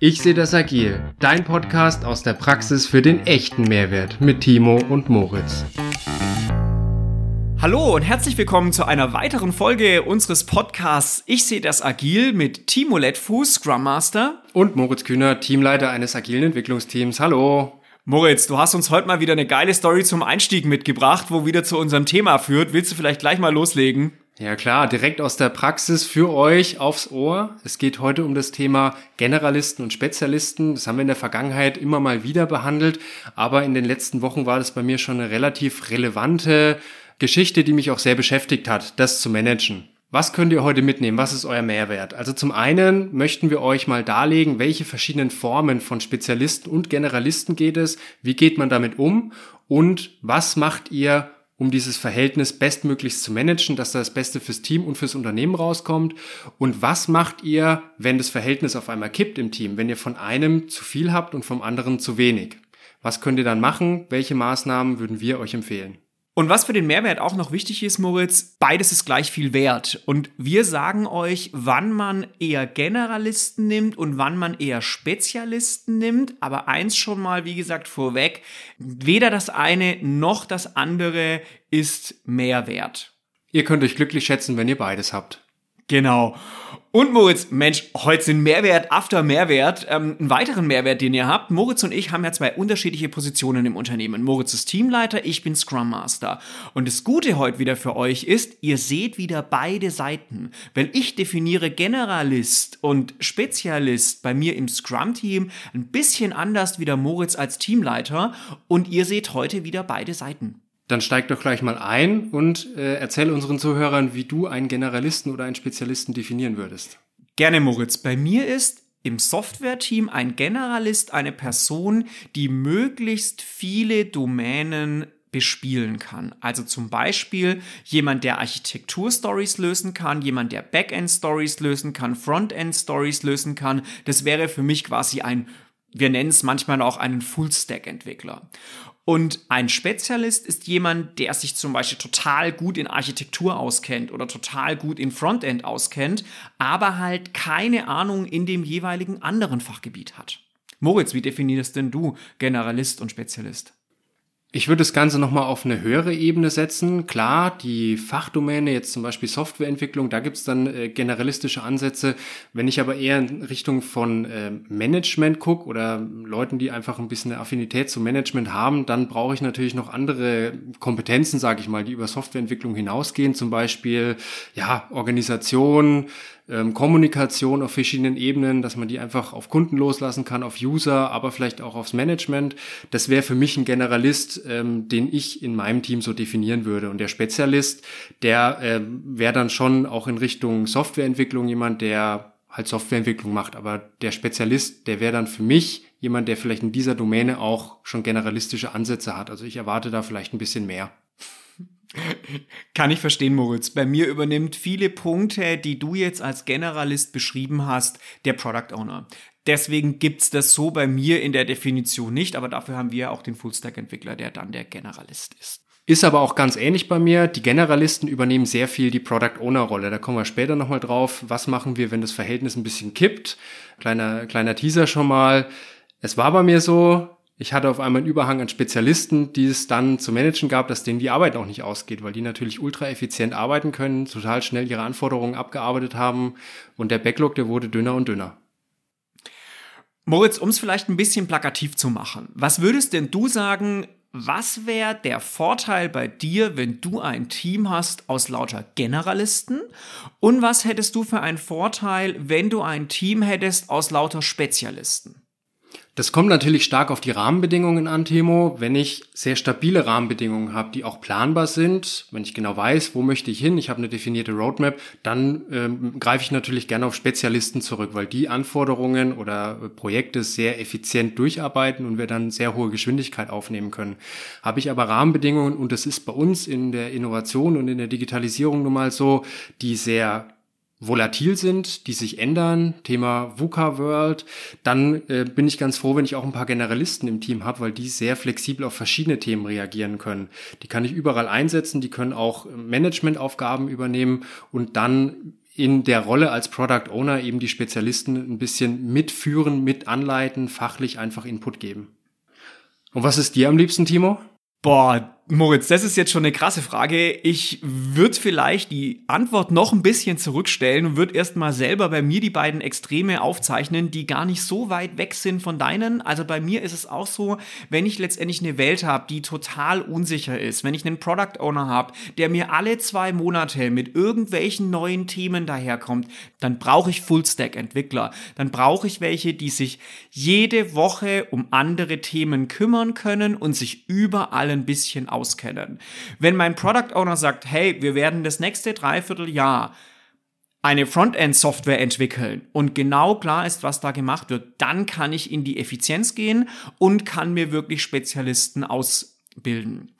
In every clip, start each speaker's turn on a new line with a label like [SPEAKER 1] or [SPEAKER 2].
[SPEAKER 1] Ich sehe das agil, dein Podcast aus der Praxis für den echten Mehrwert mit Timo und Moritz.
[SPEAKER 2] Hallo und herzlich willkommen zu einer weiteren Folge unseres Podcasts Ich sehe das agil mit Timo Lettfuß, Scrum Master.
[SPEAKER 1] Und Moritz Kühner, Teamleiter eines agilen Entwicklungsteams. Hallo.
[SPEAKER 2] Moritz, du hast uns heute mal wieder eine geile Story zum Einstieg mitgebracht, wo wieder zu unserem Thema führt. Willst du vielleicht gleich mal loslegen?
[SPEAKER 1] Ja klar, direkt aus der Praxis für euch aufs Ohr. Es geht heute um das Thema Generalisten und Spezialisten. Das haben wir in der Vergangenheit immer mal wieder behandelt, aber in den letzten Wochen war das bei mir schon eine relativ relevante Geschichte, die mich auch sehr beschäftigt hat, das zu managen. Was könnt ihr heute mitnehmen? Was ist euer Mehrwert? Also zum einen möchten wir euch mal darlegen, welche verschiedenen Formen von Spezialisten und Generalisten geht es, wie geht man damit um und was macht ihr, um dieses Verhältnis bestmöglichst zu managen, dass da das Beste fürs Team und fürs Unternehmen rauskommt. Und was macht ihr, wenn das Verhältnis auf einmal kippt im Team, wenn ihr von einem zu viel habt und vom anderen zu wenig? Was könnt ihr dann machen? Welche Maßnahmen würden wir euch empfehlen?
[SPEAKER 2] Und was für den Mehrwert auch noch wichtig ist, Moritz, beides ist gleich viel wert. Und wir sagen euch, wann man eher Generalisten nimmt und wann man eher Spezialisten nimmt. Aber eins schon mal, wie gesagt, vorweg, weder das eine noch das andere ist Mehrwert.
[SPEAKER 1] Ihr könnt euch glücklich schätzen, wenn ihr beides habt.
[SPEAKER 2] Genau. Und Moritz, Mensch, heute sind Mehrwert after Mehrwert. Ähm, einen weiteren Mehrwert, den ihr habt. Moritz und ich haben ja zwei unterschiedliche Positionen im Unternehmen. Moritz ist Teamleiter, ich bin Scrum Master. Und das Gute heute wieder für euch ist, ihr seht wieder beide Seiten. Weil ich definiere Generalist und Spezialist bei mir im Scrum-Team ein bisschen anders wie der Moritz als Teamleiter. Und ihr seht heute wieder beide Seiten.
[SPEAKER 1] Dann steig doch gleich mal ein und äh, erzähl unseren Zuhörern, wie du einen Generalisten oder einen Spezialisten definieren würdest.
[SPEAKER 2] Gerne, Moritz. Bei mir ist im Software-Team ein Generalist eine Person, die möglichst viele Domänen bespielen kann. Also zum Beispiel jemand, der Architektur-Stories lösen kann, jemand, der Backend-Stories lösen kann, Frontend-Stories lösen kann. Das wäre für mich quasi ein wir nennen es manchmal auch einen Full-Stack-Entwickler. Und ein Spezialist ist jemand, der sich zum Beispiel total gut in Architektur auskennt oder total gut in Frontend auskennt, aber halt keine Ahnung in dem jeweiligen anderen Fachgebiet hat. Moritz, wie definierst denn du Generalist und Spezialist?
[SPEAKER 1] Ich würde das Ganze nochmal auf eine höhere Ebene setzen. Klar, die Fachdomäne, jetzt zum Beispiel Softwareentwicklung, da gibt's dann äh, generalistische Ansätze. Wenn ich aber eher in Richtung von äh, Management gucke oder Leuten, die einfach ein bisschen eine Affinität zum Management haben, dann brauche ich natürlich noch andere Kompetenzen, sage ich mal, die über Softwareentwicklung hinausgehen. Zum Beispiel ja Organisation, ähm, Kommunikation auf verschiedenen Ebenen, dass man die einfach auf Kunden loslassen kann, auf User, aber vielleicht auch aufs Management. Das wäre für mich ein Generalist, ähm, den ich in meinem Team so definieren würde. Und der Spezialist, der ähm, wäre dann schon auch in Richtung Softwareentwicklung jemand, der halt Softwareentwicklung macht. Aber der Spezialist, der wäre dann für mich jemand, der vielleicht in dieser Domäne auch schon generalistische Ansätze hat. Also ich erwarte da vielleicht ein bisschen mehr.
[SPEAKER 2] Kann ich verstehen, Moritz. Bei mir übernimmt viele Punkte, die du jetzt als Generalist beschrieben hast, der Product Owner. Deswegen gibt's das so bei mir in der Definition nicht, aber dafür haben wir auch den Fullstack-Entwickler, der dann der Generalist ist.
[SPEAKER 1] Ist aber auch ganz ähnlich bei mir. Die Generalisten übernehmen sehr viel die Product Owner Rolle. Da kommen wir später nochmal drauf. Was machen wir, wenn das Verhältnis ein bisschen kippt? Kleiner, kleiner Teaser schon mal. Es war bei mir so, ich hatte auf einmal einen Überhang an Spezialisten, die es dann zu managen gab, dass denen die Arbeit auch nicht ausgeht, weil die natürlich ultra effizient arbeiten können, total schnell ihre Anforderungen abgearbeitet haben und der Backlog, der wurde dünner und dünner.
[SPEAKER 2] Moritz, um es vielleicht ein bisschen plakativ zu machen, was würdest denn du sagen, was wäre der Vorteil bei dir, wenn du ein Team hast aus lauter Generalisten? Und was hättest du für einen Vorteil, wenn du ein Team hättest aus lauter Spezialisten?
[SPEAKER 1] Das kommt natürlich stark auf die Rahmenbedingungen an, Timo. Wenn ich sehr stabile Rahmenbedingungen habe, die auch planbar sind, wenn ich genau weiß, wo möchte ich hin, ich habe eine definierte Roadmap, dann ähm, greife ich natürlich gerne auf Spezialisten zurück, weil die Anforderungen oder Projekte sehr effizient durcharbeiten und wir dann sehr hohe Geschwindigkeit aufnehmen können. Habe ich aber Rahmenbedingungen, und das ist bei uns in der Innovation und in der Digitalisierung nun mal so, die sehr volatil sind, die sich ändern, Thema VUCA World, dann äh, bin ich ganz froh, wenn ich auch ein paar Generalisten im Team habe, weil die sehr flexibel auf verschiedene Themen reagieren können. Die kann ich überall einsetzen, die können auch Managementaufgaben übernehmen und dann in der Rolle als Product Owner eben die Spezialisten ein bisschen mitführen, mit anleiten, fachlich einfach Input geben. Und was ist dir am liebsten, Timo?
[SPEAKER 2] Boah, Moritz, das ist jetzt schon eine krasse Frage. Ich würde vielleicht die Antwort noch ein bisschen zurückstellen und würde erstmal selber bei mir die beiden Extreme aufzeichnen, die gar nicht so weit weg sind von deinen. Also bei mir ist es auch so, wenn ich letztendlich eine Welt habe, die total unsicher ist, wenn ich einen Product Owner habe, der mir alle zwei Monate mit irgendwelchen neuen Themen daherkommt, dann brauche ich Full-Stack-Entwickler. Dann brauche ich welche, die sich jede Woche um andere Themen kümmern können und sich überall ein bisschen auskennen. Wenn mein Product Owner sagt, hey, wir werden das nächste Dreivierteljahr eine Frontend-Software entwickeln und genau klar ist, was da gemacht wird, dann kann ich in die Effizienz gehen und kann mir wirklich Spezialisten ausbilden.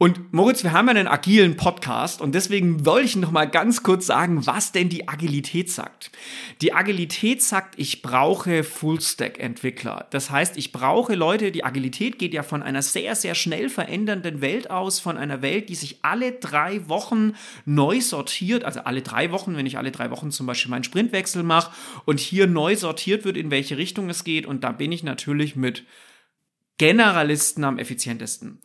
[SPEAKER 2] Und Moritz, wir haben einen agilen Podcast und deswegen wollte ich noch mal ganz kurz sagen, was denn die Agilität sagt. Die Agilität sagt, ich brauche Full-Stack-Entwickler. Das heißt, ich brauche Leute, die Agilität geht ja von einer sehr, sehr schnell verändernden Welt aus, von einer Welt, die sich alle drei Wochen neu sortiert, also alle drei Wochen, wenn ich alle drei Wochen zum Beispiel meinen Sprintwechsel mache und hier neu sortiert wird, in welche Richtung es geht. Und da bin ich natürlich mit Generalisten am effizientesten.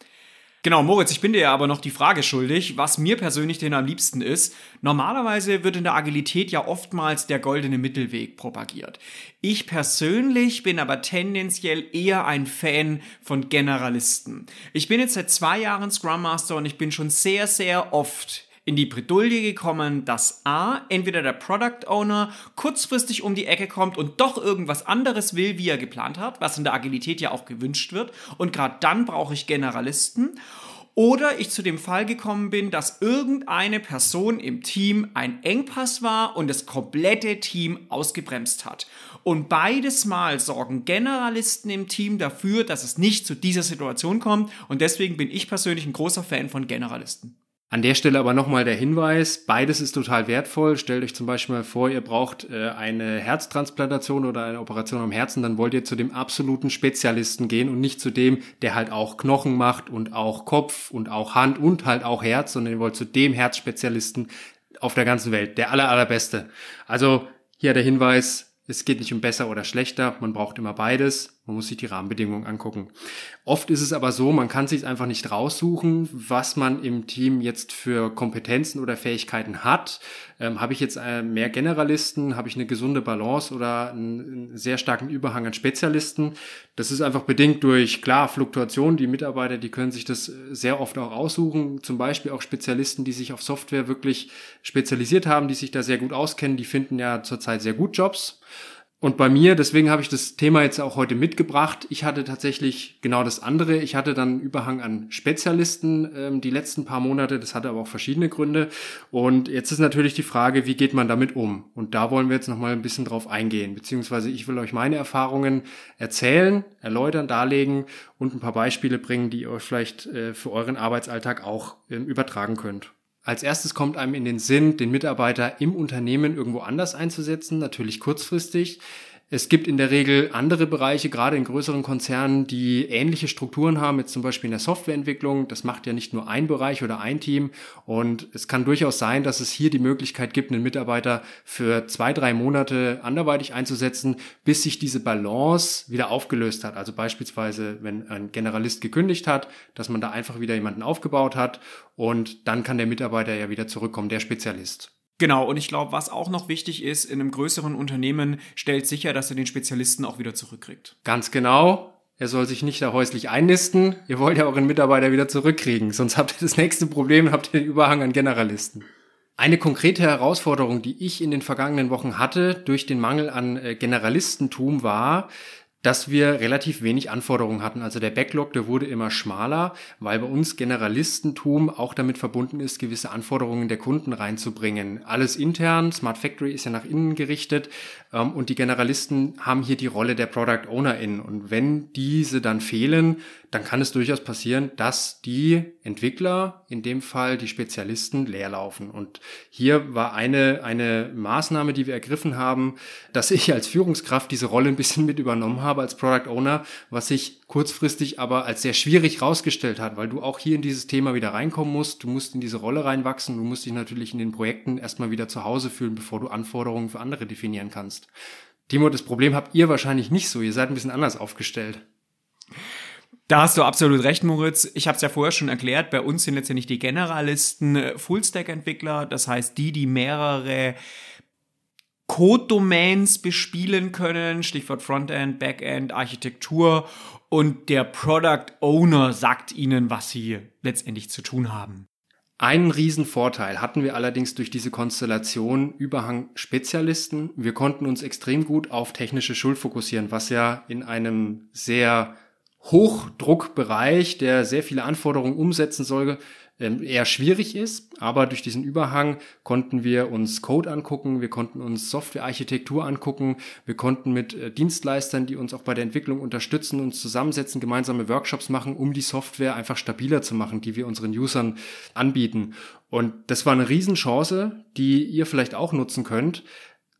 [SPEAKER 2] Genau, Moritz, ich bin dir ja aber noch die Frage schuldig, was mir persönlich denn am liebsten ist. Normalerweise wird in der Agilität ja oftmals der goldene Mittelweg propagiert. Ich persönlich bin aber tendenziell eher ein Fan von Generalisten. Ich bin jetzt seit zwei Jahren Scrum Master und ich bin schon sehr, sehr oft in die Bredouille gekommen, dass A, entweder der Product Owner kurzfristig um die Ecke kommt und doch irgendwas anderes will, wie er geplant hat, was in der Agilität ja auch gewünscht wird. Und gerade dann brauche ich Generalisten. Oder ich zu dem Fall gekommen bin, dass irgendeine Person im Team ein Engpass war und das komplette Team ausgebremst hat. Und beides Mal sorgen Generalisten im Team dafür, dass es nicht zu dieser Situation kommt. Und deswegen bin ich persönlich ein großer Fan von Generalisten.
[SPEAKER 1] An der Stelle aber nochmal der Hinweis, beides ist total wertvoll. Stellt euch zum Beispiel mal vor, ihr braucht äh, eine Herztransplantation oder eine Operation am Herzen, dann wollt ihr zu dem absoluten Spezialisten gehen und nicht zu dem, der halt auch Knochen macht und auch Kopf und auch Hand und halt auch Herz, sondern ihr wollt zu dem Herzspezialisten auf der ganzen Welt, der aller, allerbeste. Also hier der Hinweis, es geht nicht um besser oder schlechter, man braucht immer beides, man muss sich die Rahmenbedingungen angucken. Oft ist es aber so, man kann sich einfach nicht raussuchen, was man im Team jetzt für Kompetenzen oder Fähigkeiten hat. Ähm, habe ich jetzt äh, mehr Generalisten, habe ich eine gesunde Balance oder einen, einen, sehr starken Überhang an Spezialisten? Das ist einfach bedingt durch, klar, Fluktuation. Die Mitarbeiter, die können sich das sehr oft auch aussuchen. Zum Beispiel auch Spezialisten, die sich auf Software wirklich spezialisiert haben, die sich da sehr gut auskennen, die finden ja zurzeit sehr gut Jobs. Und bei mir, deswegen habe ich das Thema jetzt auch heute mitgebracht. Ich hatte tatsächlich genau das andere. Ich hatte dann Überhang an Spezialisten ähm, die letzten paar Monate. Das hatte aber auch verschiedene Gründe. Und jetzt ist natürlich die Frage, wie geht man damit um? Und da wollen wir jetzt nochmal ein bisschen drauf eingehen. Beziehungsweise ich will euch meine Erfahrungen erzählen, erläutern, darlegen und ein paar Beispiele bringen, die ihr euch vielleicht äh, für euren Arbeitsalltag auch ähm, übertragen könnt. Als erstes kommt einem in den Sinn, den Mitarbeiter im Unternehmen irgendwo anders einzusetzen, natürlich kurzfristig. Es gibt in der Regel andere Bereiche, gerade in größeren Konzernen, die ähnliche Strukturen haben, jetzt zum Beispiel in der Softwareentwicklung. Das macht ja nicht nur ein Bereich oder ein Team. Und es kann durchaus sein, dass es hier die Möglichkeit gibt, einen Mitarbeiter für zwei, drei Monate anderweitig einzusetzen, bis sich diese Balance wieder aufgelöst hat. Also beispielsweise, wenn ein Generalist gekündigt hat, dass man da einfach wieder jemanden aufgebaut hat und dann kann der Mitarbeiter ja wieder zurückkommen, der Spezialist.
[SPEAKER 2] Genau, und ich glaube, was auch noch wichtig ist, in einem größeren Unternehmen stellt sicher, dass er den Spezialisten auch wieder zurückkriegt.
[SPEAKER 1] Ganz genau. Er soll sich nicht da häuslich einnisten. Ihr wollt ja euren Mitarbeiter wieder zurückkriegen, sonst habt ihr das nächste Problem, habt ihr den Überhang an Generalisten. Eine konkrete Herausforderung, die ich in den vergangenen Wochen hatte durch den Mangel an äh, Generalistentum war, dass wir relativ wenig Anforderungen hatten. Also der Backlog, der wurde immer schmaler, weil bei uns Generalistentum auch damit verbunden ist, gewisse Anforderungen der Kunden reinzubringen. Alles intern, Smart Factory ist ja nach innen gerichtet ähm, und die Generalisten haben hier die Rolle der Product Owner in. Und wenn diese dann fehlen, dann kann es durchaus passieren, dass die Entwickler, in dem Fall die Spezialisten, leerlaufen. Und hier war eine, eine Maßnahme, die wir ergriffen haben, dass ich als Führungskraft diese Rolle ein bisschen mit übernommen habe als Product Owner, was sich kurzfristig aber als sehr schwierig rausgestellt hat, weil du auch hier in dieses Thema wieder reinkommen musst. Du musst in diese Rolle reinwachsen. Du musst dich natürlich in den Projekten erstmal wieder zu Hause fühlen, bevor du Anforderungen für andere definieren kannst. Timo, das Problem habt ihr wahrscheinlich nicht so. Ihr seid ein bisschen anders aufgestellt.
[SPEAKER 2] Da hast du absolut recht, Moritz. Ich habe es ja vorher schon erklärt. Bei uns sind nicht die Generalisten äh, Fullstack-Entwickler, das heißt die, die mehrere Code-Domains bespielen können, Stichwort Frontend, Backend, Architektur und der Product Owner sagt ihnen, was sie letztendlich zu tun haben.
[SPEAKER 1] Einen Riesenvorteil hatten wir allerdings durch diese Konstellation Überhang Spezialisten. Wir konnten uns extrem gut auf technische Schuld fokussieren, was ja in einem sehr Hochdruckbereich, der sehr viele Anforderungen umsetzen soll, eher schwierig ist. Aber durch diesen Überhang konnten wir uns Code angucken, wir konnten uns Softwarearchitektur angucken, wir konnten mit äh, Dienstleistern, die uns auch bei der Entwicklung unterstützen, uns zusammensetzen, gemeinsame Workshops machen, um die Software einfach stabiler zu machen, die wir unseren Usern anbieten. Und das war eine Riesenchance, die ihr vielleicht auch nutzen könnt,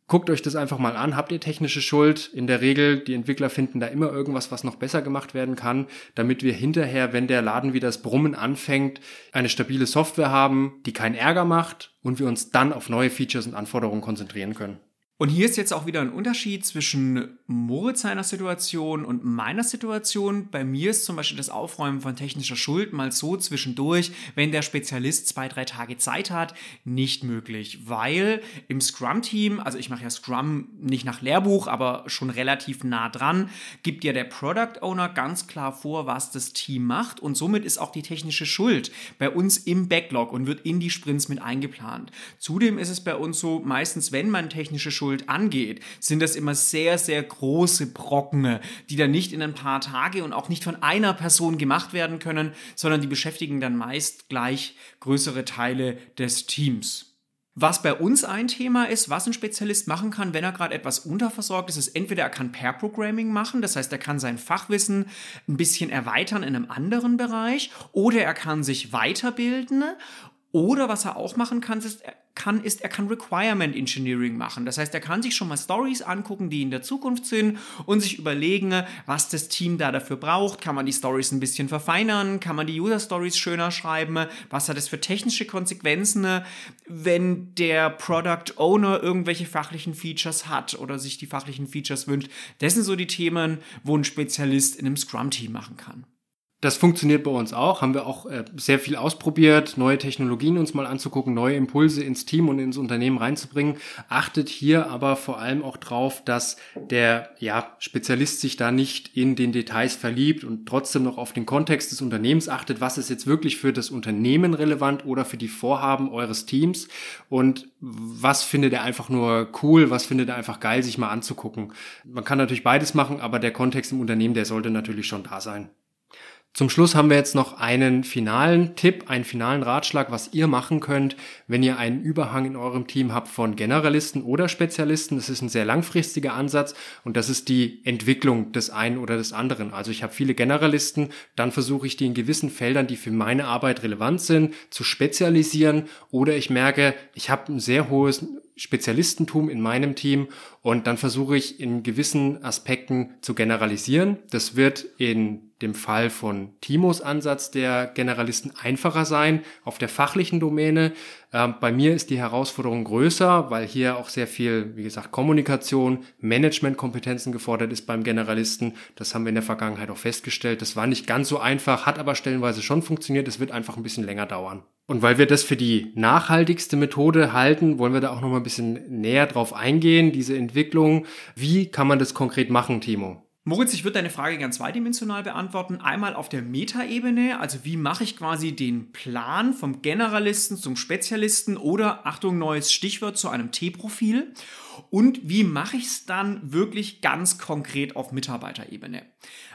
[SPEAKER 1] Guckt euch das einfach mal an. Habt ihr technische Schuld? In der Regel, die Entwickler finden da immer irgendwas, was noch besser gemacht werden kann, damit wir hinterher, wenn der Laden wieder das Brummen anfängt, eine stabile Software haben, die keinen Ärger macht und wir uns dann auf neue Features und Anforderungen konzentrieren können.
[SPEAKER 2] Und hier ist jetzt auch wieder ein Unterschied zwischen Moritz seiner Situation und meiner Situation. Bei mir ist zum Beispiel das Aufräumen von technischer Schuld mal so zwischendurch, wenn der Spezialist zwei, drei Tage Zeit hat, nicht möglich. Weil im Scrum-Team, also ich mache ja Scrum nicht nach Lehrbuch, aber schon relativ nah dran, gibt ja der Product Owner ganz klar vor, was das Team macht. Und somit ist auch die technische Schuld bei uns im Backlog und wird in die Sprints mit eingeplant. Zudem ist es bei uns so, meistens, wenn man technische Schuld Schuld angeht, sind das immer sehr, sehr große Brocken, die dann nicht in ein paar Tage und auch nicht von einer Person gemacht werden können, sondern die beschäftigen dann meist gleich größere Teile des Teams. Was bei uns ein Thema ist, was ein Spezialist machen kann, wenn er gerade etwas unterversorgt ist, ist entweder er kann Pair-Programming machen, das heißt, er kann sein Fachwissen ein bisschen erweitern in einem anderen Bereich, oder er kann sich weiterbilden, oder was er auch machen kann, ist, kann, ist, er kann Requirement Engineering machen. Das heißt, er kann sich schon mal Stories angucken, die in der Zukunft sind und sich überlegen, was das Team da dafür braucht. Kann man die Stories ein bisschen verfeinern? Kann man die User Stories schöner schreiben? Was hat es für technische Konsequenzen, wenn der Product Owner irgendwelche fachlichen Features hat oder sich die fachlichen Features wünscht? Das sind so die Themen, wo ein Spezialist in einem Scrum-Team machen kann.
[SPEAKER 1] Das funktioniert bei uns auch, haben wir auch äh, sehr viel ausprobiert, neue Technologien uns mal anzugucken, neue Impulse ins Team und ins Unternehmen reinzubringen. Achtet hier aber vor allem auch drauf, dass der ja, Spezialist sich da nicht in den Details verliebt und trotzdem noch auf den Kontext des Unternehmens achtet, was ist jetzt wirklich für das Unternehmen relevant oder für die Vorhaben eures Teams und was findet er einfach nur cool, was findet er einfach geil, sich mal anzugucken. Man kann natürlich beides machen, aber der Kontext im Unternehmen, der sollte natürlich schon da sein. Zum Schluss haben wir jetzt noch einen finalen Tipp, einen finalen Ratschlag, was ihr machen könnt, wenn ihr einen Überhang in eurem Team habt von Generalisten oder Spezialisten. Das ist ein sehr langfristiger Ansatz und das ist die Entwicklung des einen oder des anderen. Also ich habe viele Generalisten, dann versuche ich die in gewissen Feldern, die für meine Arbeit relevant sind, zu spezialisieren oder ich merke, ich habe ein sehr hohes Spezialistentum in meinem Team und dann versuche ich in gewissen Aspekten zu generalisieren. Das wird in dem Fall von Timos Ansatz der Generalisten einfacher sein auf der fachlichen Domäne. Ähm, bei mir ist die Herausforderung größer, weil hier auch sehr viel, wie gesagt, Kommunikation, Managementkompetenzen gefordert ist beim Generalisten. Das haben wir in der Vergangenheit auch festgestellt. Das war nicht ganz so einfach, hat aber stellenweise schon funktioniert. Es wird einfach ein bisschen länger dauern. Und weil wir das für die nachhaltigste Methode halten, wollen wir da auch noch mal ein bisschen näher drauf eingehen, diese Entwicklung. Wie kann man das konkret machen, Timo?
[SPEAKER 2] Moritz, ich würde deine Frage ganz zweidimensional beantworten. Einmal auf der Metaebene, also wie mache ich quasi den Plan vom Generalisten zum Spezialisten oder, Achtung, neues Stichwort zu einem T-Profil. Und wie mache ich es dann wirklich ganz konkret auf Mitarbeiterebene?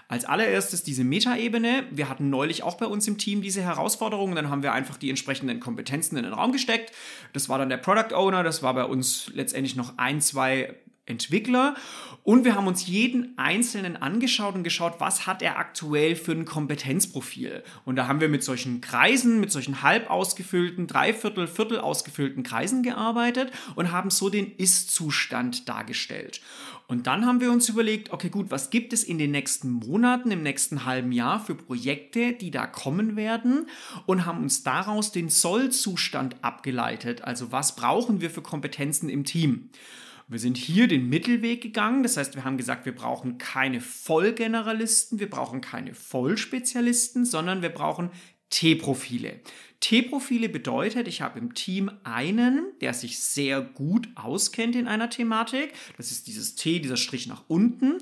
[SPEAKER 2] Als allererstes diese Metaebene. Wir hatten neulich auch bei uns im Team diese Herausforderungen. Dann haben wir einfach die entsprechenden Kompetenzen in den Raum gesteckt. Das war dann der Product Owner. Das war bei uns letztendlich noch ein, zwei Entwickler und wir haben uns jeden einzelnen angeschaut und geschaut, was hat er aktuell für ein Kompetenzprofil. Und da haben wir mit solchen Kreisen, mit solchen halb ausgefüllten, dreiviertel, viertel ausgefüllten Kreisen gearbeitet und haben so den Ist-Zustand dargestellt. Und dann haben wir uns überlegt, okay gut, was gibt es in den nächsten Monaten, im nächsten halben Jahr für Projekte, die da kommen werden und haben uns daraus den Soll-Zustand abgeleitet. Also was brauchen wir für Kompetenzen im Team? Wir sind hier den Mittelweg gegangen. Das heißt, wir haben gesagt, wir brauchen keine Vollgeneralisten, wir brauchen keine Vollspezialisten, sondern wir brauchen T-Profile. T-Profile bedeutet, ich habe im Team einen, der sich sehr gut auskennt in einer Thematik. Das ist dieses T, dieser Strich nach unten.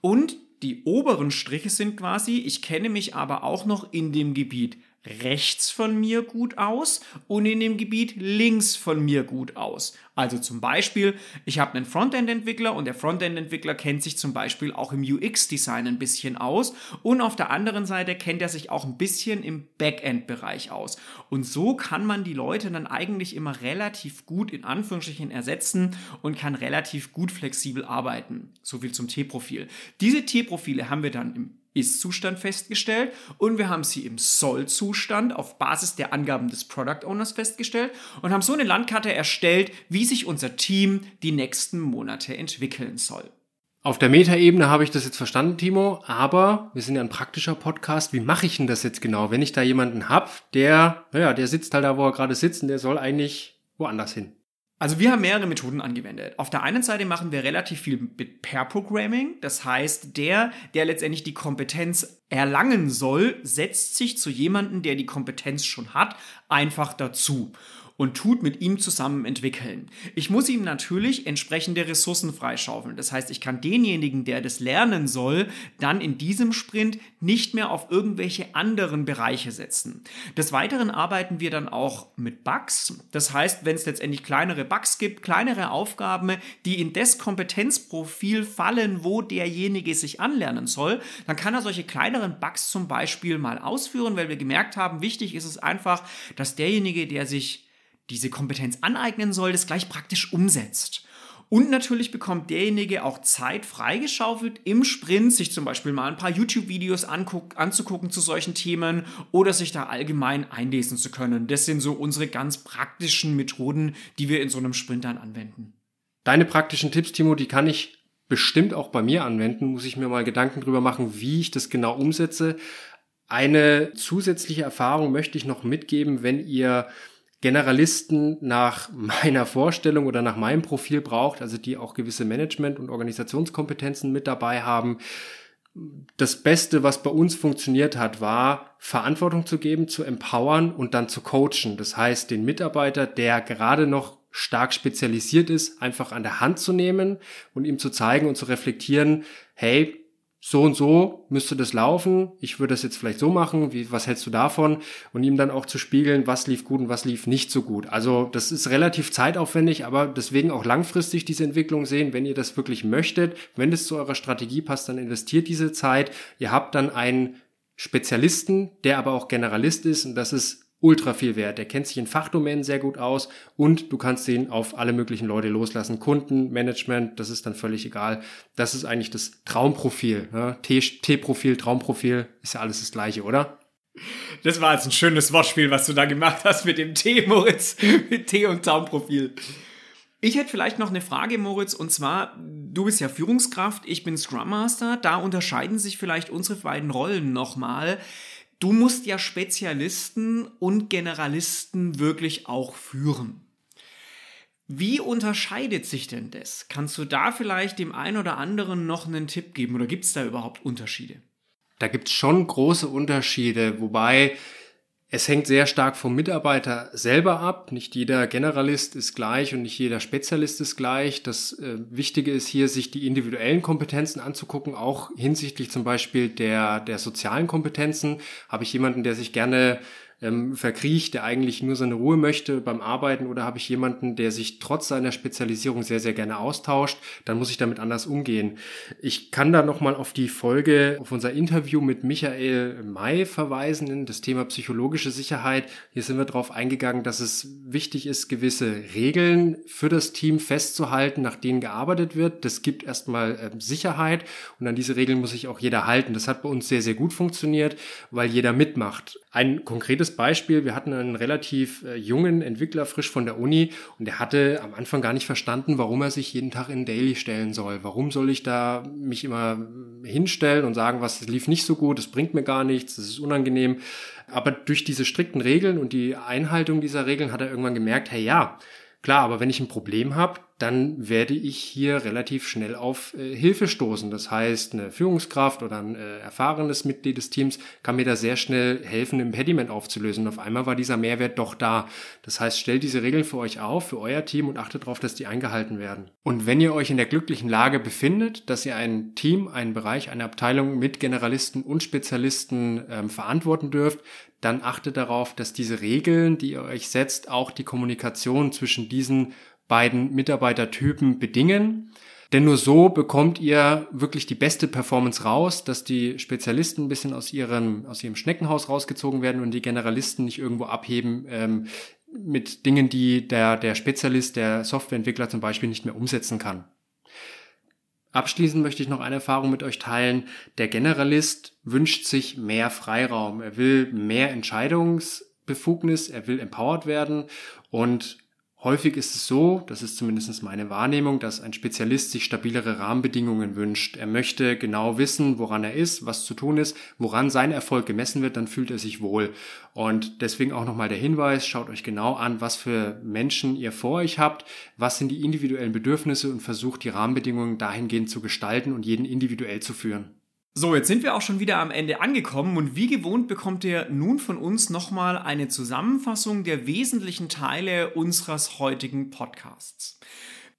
[SPEAKER 2] Und die oberen Striche sind quasi, ich kenne mich aber auch noch in dem Gebiet rechts von mir gut aus und in dem Gebiet links von mir gut aus. Also zum Beispiel, ich habe einen Frontend-Entwickler und der Frontend-Entwickler kennt sich zum Beispiel auch im UX-Design ein bisschen aus und auf der anderen Seite kennt er sich auch ein bisschen im Backend-Bereich aus. Und so kann man die Leute dann eigentlich immer relativ gut in Anführungsstrichen ersetzen und kann relativ gut flexibel arbeiten. So viel zum T-Profil. Diese T-Profile haben wir dann im ist-Zustand festgestellt und wir haben sie im Soll-Zustand auf Basis der Angaben des Product Owners festgestellt und haben so eine Landkarte erstellt, wie sich unser Team die nächsten Monate entwickeln soll.
[SPEAKER 1] Auf der Metaebene habe ich das jetzt verstanden, Timo, aber wir sind ja ein praktischer Podcast. Wie mache ich denn das jetzt genau? Wenn ich da jemanden habe, der, naja, der sitzt halt da, wo er gerade sitzt und der soll eigentlich woanders hin.
[SPEAKER 2] Also wir haben mehrere Methoden angewendet. Auf der einen Seite machen wir relativ viel mit Pair Programming. Das heißt, der, der letztendlich die Kompetenz erlangen soll, setzt sich zu jemandem, der die Kompetenz schon hat, einfach dazu und tut mit ihm zusammen entwickeln. Ich muss ihm natürlich entsprechende Ressourcen freischaufeln. Das heißt, ich kann denjenigen, der das lernen soll, dann in diesem Sprint nicht mehr auf irgendwelche anderen Bereiche setzen. Des Weiteren arbeiten wir dann auch mit Bugs. Das heißt, wenn es letztendlich kleinere Bugs gibt, kleinere Aufgaben, die in das Kompetenzprofil fallen, wo derjenige sich anlernen soll, dann kann er solche kleineren Bugs zum Beispiel mal ausführen, weil wir gemerkt haben, wichtig ist es einfach, dass derjenige, der sich diese Kompetenz aneignen soll, das gleich praktisch umsetzt. Und natürlich bekommt derjenige auch Zeit freigeschaufelt im Sprint, sich zum Beispiel mal ein paar YouTube-Videos anzugucken zu solchen Themen oder sich da allgemein einlesen zu können. Das sind so unsere ganz praktischen Methoden, die wir in so einem Sprint dann anwenden.
[SPEAKER 1] Deine praktischen Tipps, Timo, die kann ich bestimmt auch bei mir anwenden. Muss ich mir mal Gedanken drüber machen, wie ich das genau umsetze. Eine zusätzliche Erfahrung möchte ich noch mitgeben, wenn ihr Generalisten nach meiner Vorstellung oder nach meinem Profil braucht, also die auch gewisse Management- und Organisationskompetenzen mit dabei haben. Das Beste, was bei uns funktioniert hat, war Verantwortung zu geben, zu empowern und dann zu coachen. Das heißt, den Mitarbeiter, der gerade noch stark spezialisiert ist, einfach an der Hand zu nehmen und ihm zu zeigen und zu reflektieren, hey, so und so müsste das laufen, ich würde das jetzt vielleicht so machen, wie, was hältst du davon? Und ihm dann auch zu spiegeln, was lief gut und was lief nicht so gut. Also das ist relativ zeitaufwendig, aber deswegen auch langfristig diese Entwicklung sehen, wenn ihr das wirklich möchtet, wenn es zu eurer Strategie passt, dann investiert diese Zeit. Ihr habt dann einen Spezialisten, der aber auch Generalist ist und das ist ultra viel wert. Der kennt sich in Fachdomänen sehr gut aus und du kannst ihn auf alle möglichen Leute loslassen. Kunden, Management, das ist dann völlig egal. Das ist eigentlich das Traumprofil. Ne? T-Profil, Traumprofil, ist ja alles das gleiche, oder?
[SPEAKER 2] Das war jetzt ein schönes Wortspiel, was du da gemacht hast mit dem T, Moritz. Mit T und Traumprofil. Ich hätte vielleicht noch eine Frage, Moritz, und zwar, du bist ja Führungskraft, ich bin Scrum Master, da unterscheiden sich vielleicht unsere beiden Rollen nochmal. Du musst ja Spezialisten und Generalisten wirklich auch führen. Wie unterscheidet sich denn das? Kannst du da vielleicht dem einen oder anderen noch einen Tipp geben oder gibt es da überhaupt Unterschiede?
[SPEAKER 1] Da gibt es schon große Unterschiede, wobei es hängt sehr stark vom Mitarbeiter selber ab. Nicht jeder Generalist ist gleich und nicht jeder Spezialist ist gleich. Das äh, Wichtige ist hier, sich die individuellen Kompetenzen anzugucken, auch hinsichtlich zum Beispiel der, der sozialen Kompetenzen. Habe ich jemanden, der sich gerne ähm, verkriecht, der eigentlich nur seine Ruhe möchte beim Arbeiten oder habe ich jemanden, der sich trotz seiner Spezialisierung sehr, sehr gerne austauscht, dann muss ich damit anders umgehen. Ich kann da nochmal auf die Folge, auf unser Interview mit Michael May verweisen, das Thema psychologische Sicherheit. Hier sind wir darauf eingegangen, dass es wichtig ist, gewisse Regeln für das Team festzuhalten, nach denen gearbeitet wird. Das gibt erstmal äh, Sicherheit und an diese Regeln muss sich auch jeder halten. Das hat bei uns sehr, sehr gut funktioniert, weil jeder mitmacht. Ein konkretes Beispiel, wir hatten einen relativ äh, jungen Entwickler frisch von der Uni und der hatte am Anfang gar nicht verstanden, warum er sich jeden Tag in Daily stellen soll. Warum soll ich da mich immer hinstellen und sagen, was lief nicht so gut, das bringt mir gar nichts, das ist unangenehm. Aber durch diese strikten Regeln und die Einhaltung dieser Regeln hat er irgendwann gemerkt, hey ja, Klar, aber wenn ich ein Problem habe, dann werde ich hier relativ schnell auf äh, Hilfe stoßen. Das heißt, eine Führungskraft oder ein äh, erfahrenes Mitglied des Teams kann mir da sehr schnell helfen, ein Impediment aufzulösen. Und auf einmal war dieser Mehrwert doch da. Das heißt, stellt diese Regeln für euch auf, für euer Team und achtet darauf, dass die eingehalten werden. Und wenn ihr euch in der glücklichen Lage befindet, dass ihr ein Team, einen Bereich, eine Abteilung mit Generalisten und Spezialisten ähm, verantworten dürft, dann achtet darauf, dass diese Regeln, die ihr euch setzt, auch die Kommunikation zwischen diesen beiden Mitarbeitertypen bedingen. Denn nur so bekommt ihr wirklich die beste Performance raus, dass die Spezialisten ein bisschen aus ihrem, aus ihrem Schneckenhaus rausgezogen werden und die Generalisten nicht irgendwo abheben ähm, mit Dingen, die der, der Spezialist, der Softwareentwickler zum Beispiel nicht mehr umsetzen kann. Abschließend möchte ich noch eine Erfahrung mit euch teilen. Der Generalist wünscht sich mehr Freiraum. Er will mehr Entscheidungsbefugnis, er will empowered werden und Häufig ist es so, das ist zumindest meine Wahrnehmung, dass ein Spezialist sich stabilere Rahmenbedingungen wünscht. Er möchte genau wissen, woran er ist, was zu tun ist, woran sein Erfolg gemessen wird, dann fühlt er sich wohl. Und deswegen auch nochmal der Hinweis, schaut euch genau an, was für Menschen ihr vor euch habt, was sind die individuellen Bedürfnisse und versucht die Rahmenbedingungen dahingehend zu gestalten und jeden individuell zu führen.
[SPEAKER 2] So, jetzt sind wir auch schon wieder am Ende angekommen und wie gewohnt bekommt ihr nun von uns nochmal eine Zusammenfassung der wesentlichen Teile unseres heutigen Podcasts.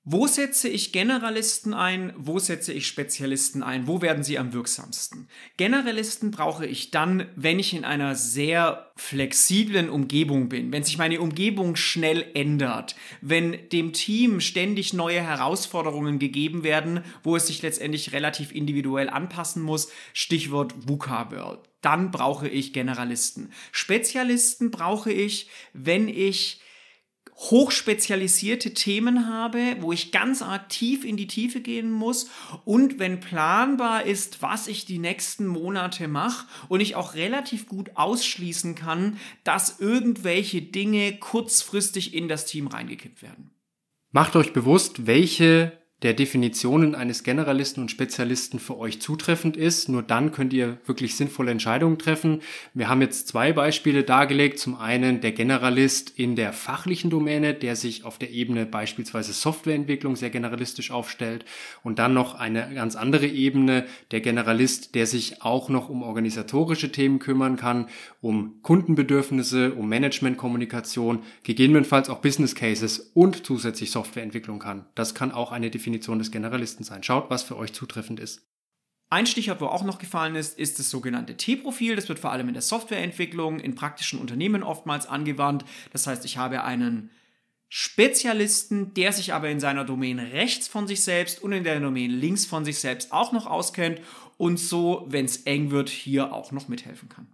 [SPEAKER 2] Wo setze ich Generalisten ein? Wo setze ich Spezialisten ein? Wo werden sie am wirksamsten? Generalisten brauche ich dann, wenn ich in einer sehr flexiblen Umgebung bin, wenn sich meine Umgebung schnell ändert, wenn dem Team ständig neue Herausforderungen gegeben werden, wo es sich letztendlich relativ individuell anpassen muss. Stichwort VUCA World. Dann brauche ich Generalisten. Spezialisten brauche ich, wenn ich hochspezialisierte Themen habe, wo ich ganz aktiv in die Tiefe gehen muss und wenn planbar ist, was ich die nächsten Monate mache und ich auch relativ gut ausschließen kann, dass irgendwelche Dinge kurzfristig in das Team reingekippt werden.
[SPEAKER 1] Macht euch bewusst, welche der Definitionen eines Generalisten und Spezialisten für euch zutreffend ist. Nur dann könnt ihr wirklich sinnvolle Entscheidungen treffen. Wir haben jetzt zwei Beispiele dargelegt. Zum einen der Generalist in der fachlichen Domäne, der sich auf der Ebene beispielsweise Softwareentwicklung sehr generalistisch aufstellt. Und dann noch eine ganz andere Ebene, der Generalist, der sich auch noch um organisatorische Themen kümmern kann, um Kundenbedürfnisse, um Managementkommunikation, gegebenenfalls auch Business Cases und zusätzlich Softwareentwicklung kann. Das kann auch eine Definition Definition des Generalisten sein. Schaut, was für euch zutreffend ist.
[SPEAKER 2] Ein Stichwort, wo auch noch gefallen ist, ist das sogenannte T-Profil. Das wird vor allem in der Softwareentwicklung, in praktischen Unternehmen oftmals angewandt. Das heißt, ich habe einen Spezialisten, der sich aber in seiner Domäne rechts von sich selbst und in der Domäne links von sich selbst auch noch auskennt und so, wenn es eng wird, hier auch noch mithelfen kann.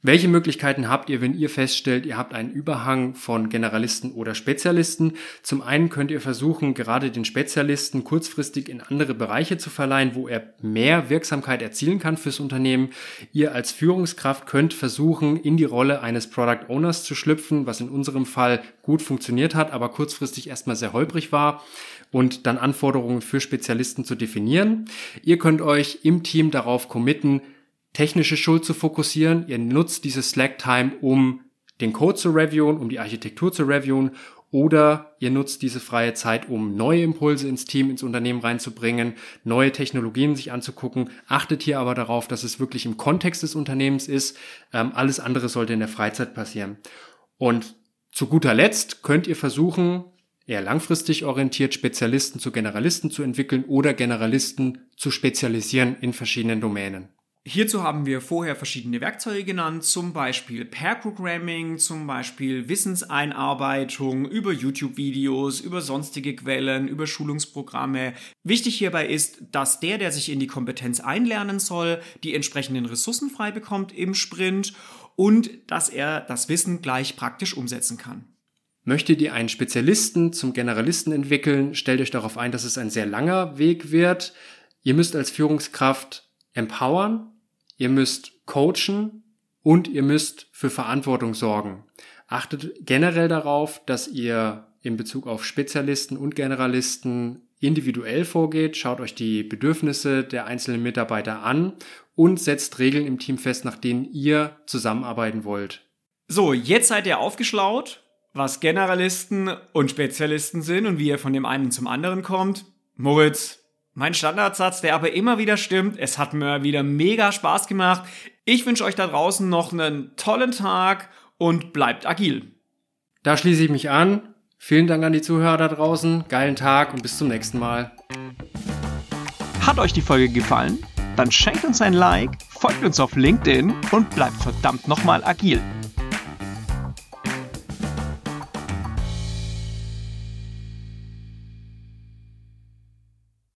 [SPEAKER 1] Welche Möglichkeiten habt ihr, wenn ihr feststellt, ihr habt einen Überhang von Generalisten oder Spezialisten? Zum einen könnt ihr versuchen, gerade den Spezialisten kurzfristig in andere Bereiche zu verleihen, wo er mehr Wirksamkeit erzielen kann fürs Unternehmen. Ihr als Führungskraft könnt versuchen, in die Rolle eines Product Owners zu schlüpfen, was in unserem Fall gut funktioniert hat, aber kurzfristig erstmal sehr holprig war und dann Anforderungen für Spezialisten zu definieren. Ihr könnt euch im Team darauf committen, technische Schuld zu fokussieren. Ihr nutzt diese Slack-Time, um den Code zu reviewen, um die Architektur zu reviewen oder ihr nutzt diese freie Zeit, um neue Impulse ins Team, ins Unternehmen reinzubringen, neue Technologien sich anzugucken. Achtet hier aber darauf, dass es wirklich im Kontext des Unternehmens ist. Ähm, alles andere sollte in der Freizeit passieren. Und zu guter Letzt könnt ihr versuchen, eher langfristig orientiert Spezialisten zu Generalisten zu entwickeln oder Generalisten zu spezialisieren in verschiedenen Domänen.
[SPEAKER 2] Hierzu haben wir vorher verschiedene Werkzeuge genannt, zum Beispiel Pair Programming, zum Beispiel Wissenseinarbeitung über YouTube-Videos, über sonstige Quellen, über Schulungsprogramme. Wichtig hierbei ist, dass der, der sich in die Kompetenz einlernen soll, die entsprechenden Ressourcen frei bekommt im Sprint und dass er das Wissen gleich praktisch umsetzen kann.
[SPEAKER 1] Möchtet ihr einen Spezialisten zum Generalisten entwickeln, stellt euch darauf ein, dass es ein sehr langer Weg wird. Ihr müsst als Führungskraft empowern, ihr müsst coachen und ihr müsst für Verantwortung sorgen. Achtet generell darauf, dass ihr in Bezug auf Spezialisten und Generalisten individuell vorgeht, schaut euch die Bedürfnisse der einzelnen Mitarbeiter an und setzt Regeln im Team fest, nach denen ihr zusammenarbeiten wollt.
[SPEAKER 2] So, jetzt seid ihr aufgeschlaut, was Generalisten und Spezialisten sind und wie ihr von dem einen zum anderen kommt. Moritz, mein Standardsatz, der aber immer wieder stimmt. Es hat mir wieder mega Spaß gemacht. Ich wünsche euch da draußen noch einen tollen Tag und bleibt agil.
[SPEAKER 1] Da schließe ich mich an. Vielen Dank an die Zuhörer da draußen. Geilen Tag und bis zum nächsten Mal.
[SPEAKER 3] Hat euch die Folge gefallen? Dann schenkt uns ein Like, folgt uns auf LinkedIn und bleibt verdammt nochmal agil.